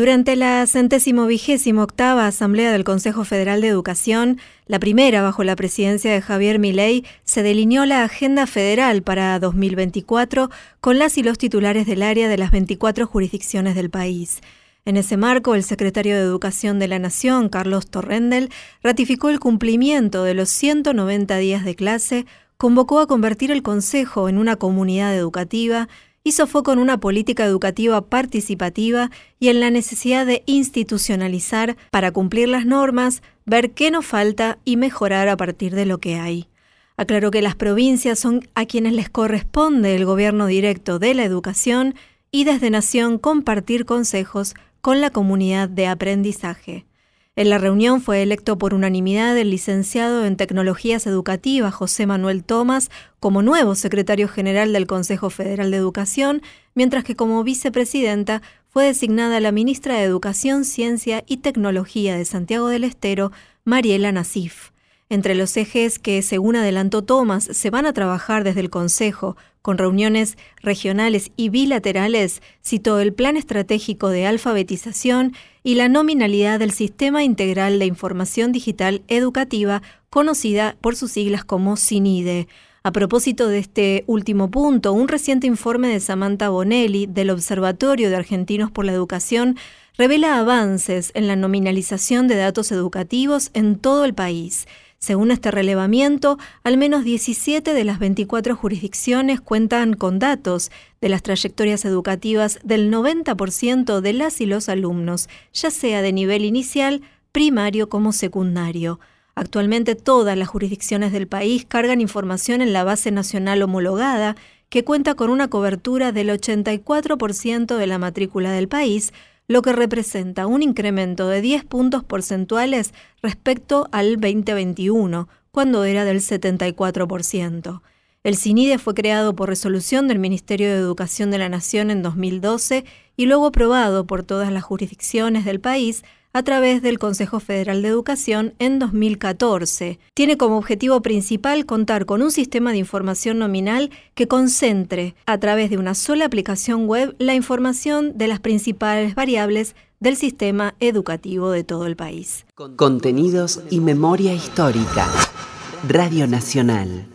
Durante la centésimo vigésimo octava Asamblea del Consejo Federal de Educación, la primera bajo la presidencia de Javier Milei, se delineó la agenda federal para 2024 con las y los titulares del área de las 24 jurisdicciones del país. En ese marco, el secretario de Educación de la Nación, Carlos Torrendel, ratificó el cumplimiento de los 190 días de clase, convocó a convertir el Consejo en una comunidad educativa, hizo foco en una política educativa participativa y en la necesidad de institucionalizar para cumplir las normas, ver qué nos falta y mejorar a partir de lo que hay. Aclaró que las provincias son a quienes les corresponde el gobierno directo de la educación y desde Nación compartir consejos con la comunidad de aprendizaje. En la reunión fue electo por unanimidad el licenciado en Tecnologías Educativas José Manuel Tomás como nuevo secretario general del Consejo Federal de Educación, mientras que como vicepresidenta fue designada la ministra de Educación, Ciencia y Tecnología de Santiago del Estero, Mariela Nasif. Entre los ejes que, según adelantó Tomás, se van a trabajar desde el Consejo, con reuniones regionales y bilaterales, citó el Plan Estratégico de Alfabetización y la nominalidad del Sistema Integral de Información Digital Educativa, conocida por sus siglas como SINIDE. A propósito de este último punto, un reciente informe de Samantha Bonelli del Observatorio de Argentinos por la Educación revela avances en la nominalización de datos educativos en todo el país. Según este relevamiento, al menos 17 de las 24 jurisdicciones cuentan con datos de las trayectorias educativas del 90% de las y los alumnos, ya sea de nivel inicial, primario como secundario. Actualmente todas las jurisdicciones del país cargan información en la base nacional homologada, que cuenta con una cobertura del 84% de la matrícula del país, lo que representa un incremento de 10 puntos porcentuales respecto al 2021, cuando era del 74%. El CINIDE fue creado por resolución del Ministerio de Educación de la Nación en 2012 y luego aprobado por todas las jurisdicciones del país a través del Consejo Federal de Educación en 2014. Tiene como objetivo principal contar con un sistema de información nominal que concentre a través de una sola aplicación web la información de las principales variables del sistema educativo de todo el país. Contenidos y memoria histórica. Radio Nacional.